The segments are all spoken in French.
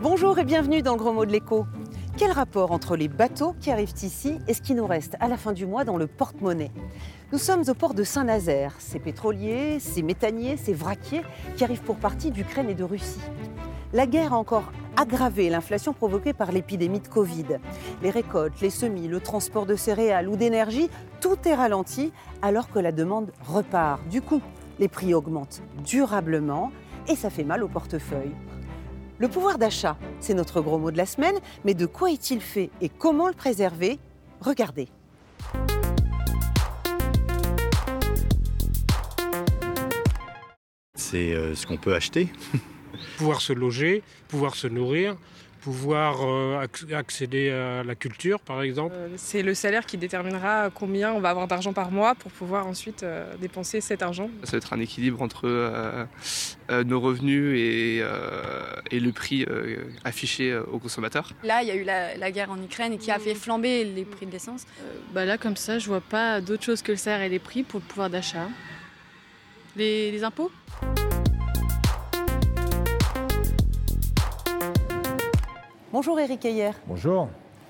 Bonjour et bienvenue dans le Gros Mot de l'écho. Quel rapport entre les bateaux qui arrivent ici et ce qui nous reste à la fin du mois dans le porte-monnaie Nous sommes au port de Saint-Nazaire, ces pétroliers, ces méthaniers, ces vraquiers qui arrivent pour partie d'Ukraine et de Russie. La guerre a encore aggravé l'inflation provoquée par l'épidémie de Covid. Les récoltes, les semis, le transport de céréales ou d'énergie, tout est ralenti alors que la demande repart. Du coup, les prix augmentent durablement et ça fait mal au portefeuille. Le pouvoir d'achat, c'est notre gros mot de la semaine, mais de quoi est-il fait et comment le préserver? Regardez. C'est euh, ce qu'on peut acheter. pouvoir se loger, pouvoir se nourrir, pouvoir euh, accéder à la culture, par exemple. Euh, c'est le salaire qui déterminera combien on va avoir d'argent par mois pour pouvoir ensuite euh, dépenser cet argent. Ça va être un équilibre entre nos revenus et, et le prix affiché aux consommateurs. Là, il y a eu la, guerre en Ukraine qui a fait flamber les prix de l'essence. bah là, comme ça, je vois pas d'autre chose que le salaire et les prix pour le pouvoir d'achat. Les, les impôts? Bonjour Eric Ayer. Bonjour.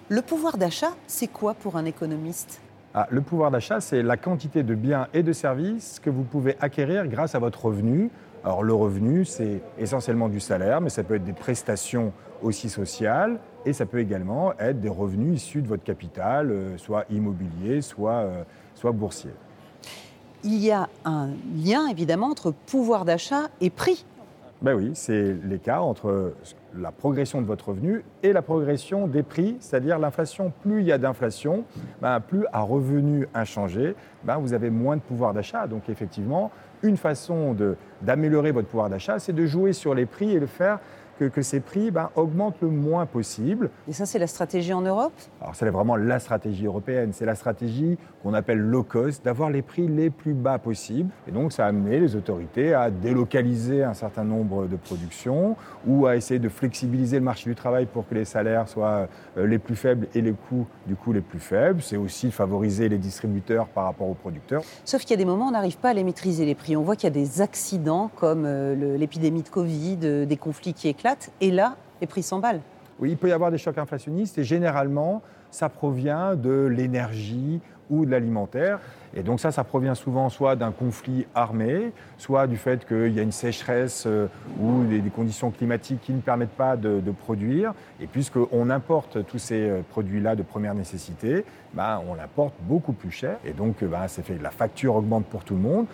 Le pouvoir d'achat, c'est quoi pour un économiste? Ah, Le pouvoir d'achat, c'est la quantité de biens et de services que vous pouvez acquérir grâce à votre revenu. Alors le revenu, c'est essentiellement du salaire, mais ça peut être des prestations aussi sociales et ça peut également être des revenus issus de votre capital, euh, soit immobilier, soit, euh, soit boursier. Il y a un lien évidemment entre pouvoir d'achat et prix. Ben oui, c'est l'écart entre la progression de votre revenu et la progression des prix, c'est-à-dire l'inflation. Plus il y a d'inflation, ben, plus à revenu inchangé, ben, vous avez moins de pouvoir d'achat. Donc effectivement, une façon d'améliorer votre pouvoir d'achat, c'est de jouer sur les prix et le faire que, ces prix ben, augmentent le moins possible. Et ça, c'est la stratégie en Europe? Alors, c'est vraiment la stratégie européenne. C'est la stratégie qu'on appelle low cost, d'avoir les prix les plus bas possibles. Et donc, ça a amené les autorités à délocaliser un certain nombre de productions ou à essayer de flexibiliser le marché du travail pour que les salaires soient euh, les plus faibles et les coûts, du coup, les plus faibles. C'est aussi favoriser les distributeurs par rapport aux producteurs. Sauf qu'il y a des moments où on n'arrive pas à les maîtriser, les prix. On voit qu'il y a des accidents comme euh, l'épidémie de Covid, euh, des conflits qui éclatent et là, les prix s'emballent. Oui, il peut y avoir des chocs inflationnistes et généralement, ça provient de l'énergie ou de l'alimentaire. Et donc ça, ça provient souvent soit d'un conflit armé, soit du fait qu'il y a une sécheresse euh, ou des, conditions climatiques qui ne permettent pas de, produire. Et puisqu'on importe tous ces euh, produits-là de première nécessité, bah, on l'importe beaucoup plus cher. Et donc bah, fait, la facture augmente pour tout le monde.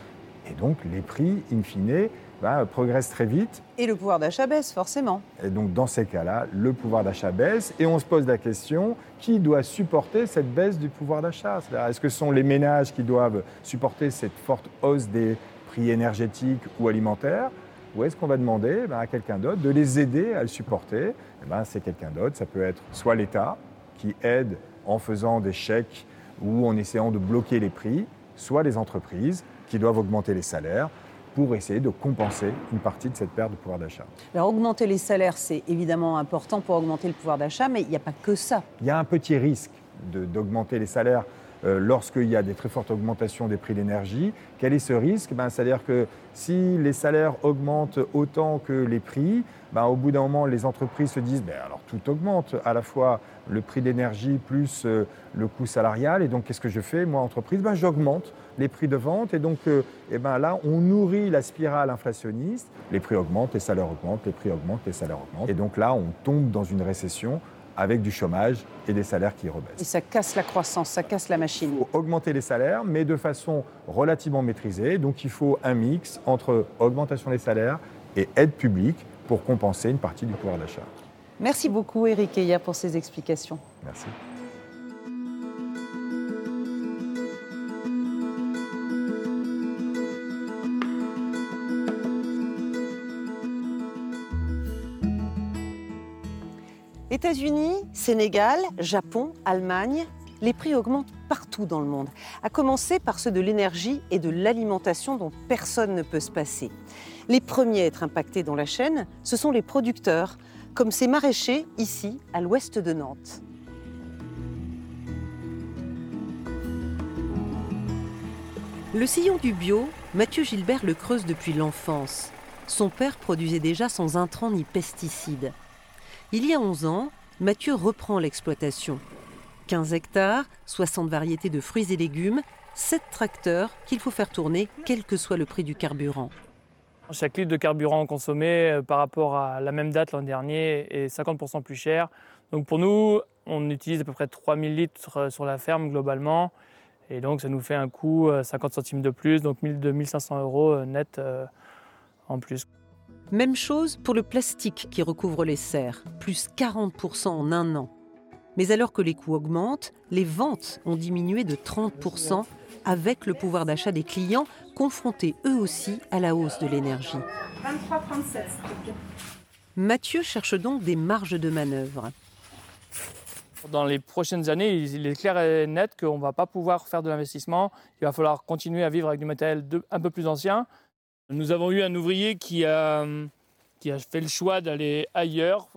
Et donc les prix, in fine, bah, progresse très vite. Et le pouvoir d'achat baisse, forcément. Et donc, dans ces cas-là, le pouvoir d'achat baisse. Et on se pose la question qui doit supporter cette baisse du pouvoir d'achat? Est-ce que ce sont les ménages qui doivent supporter cette forte hausse des prix énergétiques ou alimentaires? Ou est-ce qu'on va demander bah, à quelqu'un d'autre de les aider à le supporter? Eh ben, C'est quelqu'un d'autre, ça peut être soit l'État qui aide en faisant des chèques ou en essayant de bloquer les prix, soit les entreprises qui doivent augmenter les salaires pour essayer de compenser une partie de cette perte de pouvoir d'achat. Alors augmenter les salaires, c'est évidemment important pour augmenter le pouvoir d'achat, mais il n'y a pas que ça. Il y a un petit risque d'augmenter les salaires lorsqu'il y a des très fortes augmentations des prix d'énergie. Quel est ce risque? Ben, C'est-à-dire que si les salaires augmentent autant que les prix, ben, au bout d'un moment, les entreprises se disent ben, alors tout augmente, à la fois le prix d'énergie plus euh, le coût salarial. Et donc, qu'est-ce que je fais, moi, entreprise? Ben, J'augmente les prix de vente. Et donc, euh, eh ben, là, on nourrit la spirale inflationniste. Les prix augmentent, les salaires augmentent, les prix augmentent, les salaires augmentent. Et donc là, on tombe dans une récession avec du chômage et des salaires qui rebaissent. Et ça casse la croissance, ça casse la machine. Il faut augmenter les salaires, mais de façon relativement maîtrisée. Donc il faut un mix entre augmentation des salaires et aide publique pour compenser une partie du pouvoir d'achat. Merci beaucoup Eric Eya pour ces explications. Merci. États-Unis, Sénégal, Japon, Allemagne, les prix augmentent partout dans le monde, à commencer par ceux de l'énergie et de l'alimentation dont personne ne peut se passer. Les premiers à être impactés dans la chaîne, ce sont les producteurs, comme ces maraîchers ici, à l'ouest de Nantes. Le sillon du bio, Mathieu Gilbert le creuse depuis l'enfance. Son père produisait déjà sans intrants ni pesticides. Il y a 11 ans, Mathieu reprend l'exploitation. 15 hectares, 60 variétés de fruits et légumes, 7 tracteurs qu'il faut faire tourner quel que soit le prix du carburant. Chaque litre de carburant consommé euh, par rapport à la même date l'an dernier est 50% plus cher. Donc pour nous, on utilise à peu près 3000 litres euh, sur la ferme globalement. Et donc ça nous fait un coût 50 euh, centimes de plus, donc 2500 euros net en plus. Même chose pour le plastique qui recouvre les serres, plus 40% en un an. Mais alors que les coûts augmentent, les ventes ont diminué de 30% avec le pouvoir d'achat des clients confrontés eux aussi à la hausse de l'énergie. 23,37 Mathieu cherche donc des marges de manœuvre. Dans les prochaines années, il est clair et net qu'on ne va pas pouvoir faire de l'investissement. Il va falloir continuer à vivre avec du matériel un peu plus ancien. Nous avons eu un ouvrier qui a, qui a fait le choix d'aller ailleurs.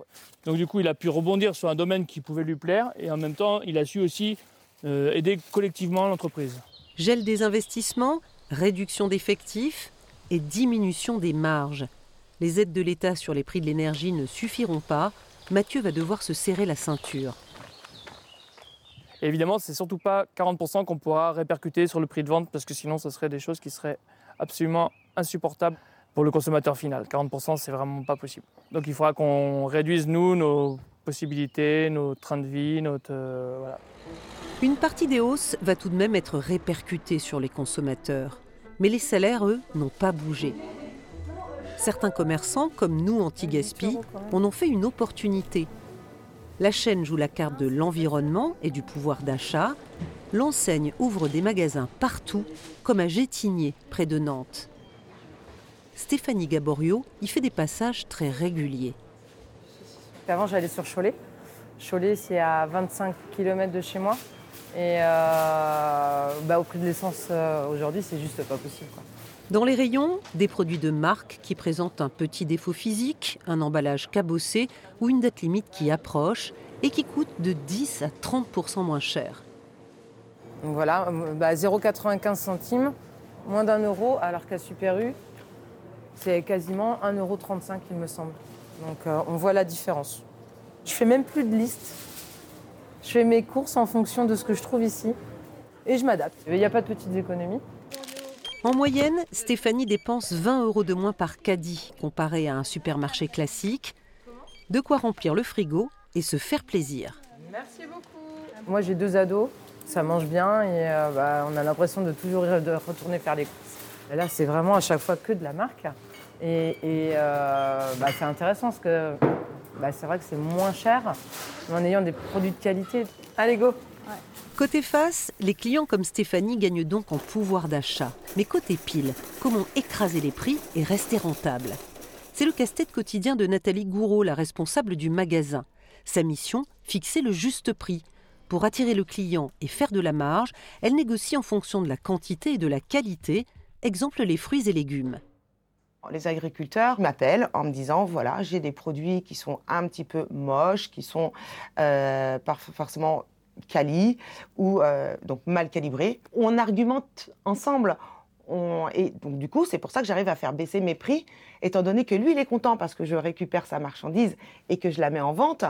Donc du coup, il a pu rebondir sur un domaine qui pouvait lui plaire et en même temps, il a su aussi euh, aider collectivement l'entreprise. Gel des investissements, réduction d'effectifs et diminution des marges. Les aides de l'État sur les prix de l'énergie ne suffiront pas. Mathieu va devoir se serrer la ceinture. Et évidemment, c'est surtout pas 40% qu'on pourra répercuter sur le prix de vente parce que sinon, ce serait des choses qui seraient absolument insupportables pour le consommateur final. 40%, c'est vraiment pas possible. Donc il faudra qu'on réduise, nous, nos possibilités, nos trains de vie, notre. Euh. Une partie des hausses va tout de même être répercutée sur les consommateurs. Mais les salaires, eux, n'ont pas bougé. Certains commerçants, comme nous, anti-gaspi, en ont fait une opportunité la chaîne joue la carte de l'environnement et du pouvoir d'achat. L'enseigne ouvre des magasins partout, comme à Gétigné, près de Nantes. Stéphanie Gaborio y fait des passages très réguliers. Avant, j'allais sur Cholet. Cholet, c'est à 25 km de chez moi. Et euh, bah, au prix de l'essence, euh, aujourd'hui, c'est juste pas possible. Dans les rayons, des produits de marque qui présentent un petit défaut physique, un emballage cabossé ou une date limite qui approche et qui coûte de 10 à 30% moins cher. Voilà, 0,95 bah, centimes, moins d'un euro, alors qu'à Super U, c'est quasiment 1,35 euro, il me semble. Donc euh, on voit la différence. Je fais même plus de liste. Je fais mes courses en fonction de ce que je trouve ici et je m'adapte. Il n'y a pas de petites économies. En moyenne, Stéphanie dépense 20 euros de moins par caddie comparé à un supermarché classique. De quoi remplir le frigo et se faire plaisir. Merci beaucoup. Moi j'ai deux ados, ça mange bien et euh, bah, on a l'impression de toujours retourner faire les courses. là c'est vraiment à chaque fois que de la marque. Et, euh, bah, c'est intéressant parce que bah, c'est vrai que c'est moins cher en ayant des produits de qualité. Allez go Côté face, les clients comme Stéphanie gagnent donc en pouvoir d'achat. Mais côté pile, comment écraser les prix et rester rentable? C'est le casse-tête quotidien de Nathalie Gouraud, la responsable du magasin. Sa mission, fixer le juste prix. Pour attirer le client et faire de la marge, elle négocie en fonction de la quantité et de la qualité, exemple les fruits et légumes. Les agriculteurs m'appellent en me disant voilà, j'ai des produits qui sont un petit peu moches, qui sont euh, pas forcément quali ou euh, donc mal calibré. On argumente ensemble. et donc du coup, c'est pour ça que j'arrive à faire baisser mes prix, étant donné que lui, il est content parce que je récupère sa marchandise et que je la mets en vente.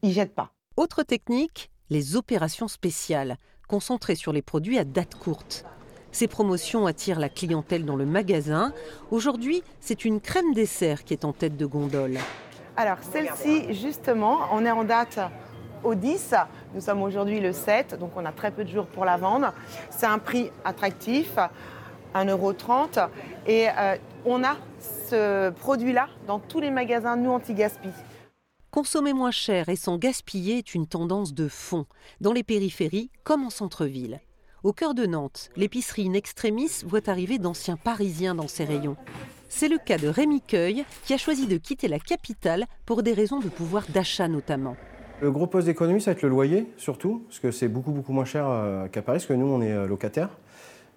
Il jette pas. Autre technique, les opérations spéciales, concentrées sur les produits à date courte. Ces promotions attirent la clientèle dans le magasin. Aujourd'hui, c'est une crème dessert qui est en tête de gondole. Alors celle-ci, justement, on est en date au 10. Nous sommes aujourd'hui le 7, donc on a très peu de jours pour la vendre. C'est un prix attractif, 1,30€. Et euh, on a ce produit-là dans tous les magasins, nous, anti-gaspi. Consommer moins cher et sans gaspiller est une tendance de fond, dans les périphéries comme en centre-ville. Au cœur de Nantes, l'épicerie In Extremis voit arriver d'anciens Parisiens dans ses rayons. C'est le cas de Rémi Cueil, qui a choisi de quitter la capitale pour des raisons de pouvoir d'achat notamment. Le gros poste d'économie, ça va être le loyer, surtout, parce que c'est beaucoup, moins cher euh, qu'à Paris, parce que nous, on est euh, locataire.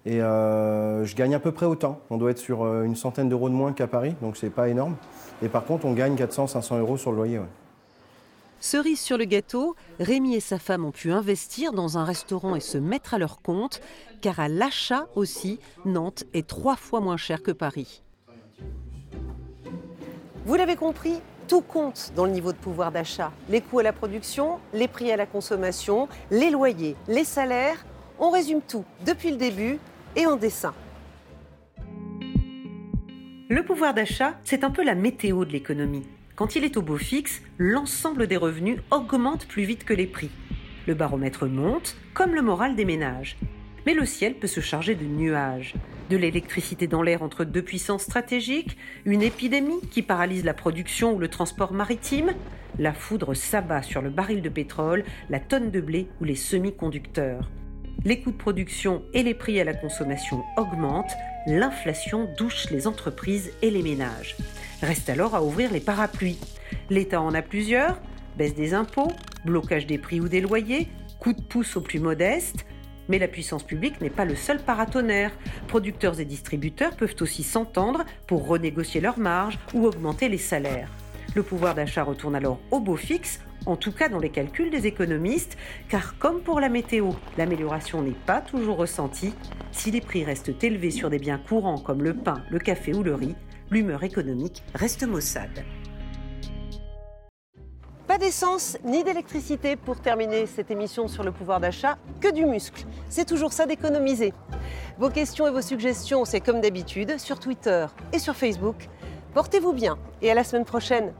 Et euh, je gagne à peu près autant. On doit être sur euh, une centaine d'euros de moins qu'à Paris, donc c'est pas énorme. Et par contre, on gagne 400-500 euros sur le loyer. ouais. Cerise sur le gâteau, Rémi et sa femme ont pu investir dans un restaurant et se mettre à leur compte, car à l'achat aussi, Nantes est trois fois moins cher que Paris. Vous l'avez compris, tout compte dans le niveau de pouvoir d'achat. Les coûts à la production, les prix à la consommation, les loyers, les salaires. On résume tout depuis le début et en dessin. Le pouvoir d'achat, c'est un peu la météo de l'économie. Quand il est au beau fixe, l'ensemble des revenus augmente plus vite que les prix. Le baromètre monte, comme le moral des ménages. Mais le ciel peut se charger de nuages. De l'électricité dans l'air entre deux puissances stratégiques, une épidémie qui paralyse la production ou le transport maritime, la foudre s'abat sur le baril de pétrole, la tonne de blé ou les semi-conducteurs. Les coûts de production et les prix à la consommation augmentent, l'inflation douche les entreprises et les ménages. Reste alors à ouvrir les parapluies. L'État en a plusieurs baisse des impôts, blocage des prix ou des loyers, coup de pouce aux plus modestes. Mais la puissance publique n'est pas le seul paratonnerre. Producteurs et distributeurs peuvent aussi s'entendre pour renégocier leurs marges ou augmenter les salaires. Le pouvoir d'achat retourne alors au beau fixe, en tout cas dans les calculs des économistes, car comme pour la météo, l'amélioration n'est pas toujours ressentie. Si les prix restent élevés sur des biens courants comme le pain, le café ou le riz, l'humeur économique reste maussade. Pas d'essence ni d'électricité pour terminer cette émission sur le pouvoir d'achat, que du muscle. C'est toujours ça d'économiser. Vos questions et vos suggestions, c'est comme d'habitude sur Twitter et sur Facebook. Portez-vous bien et à la semaine prochaine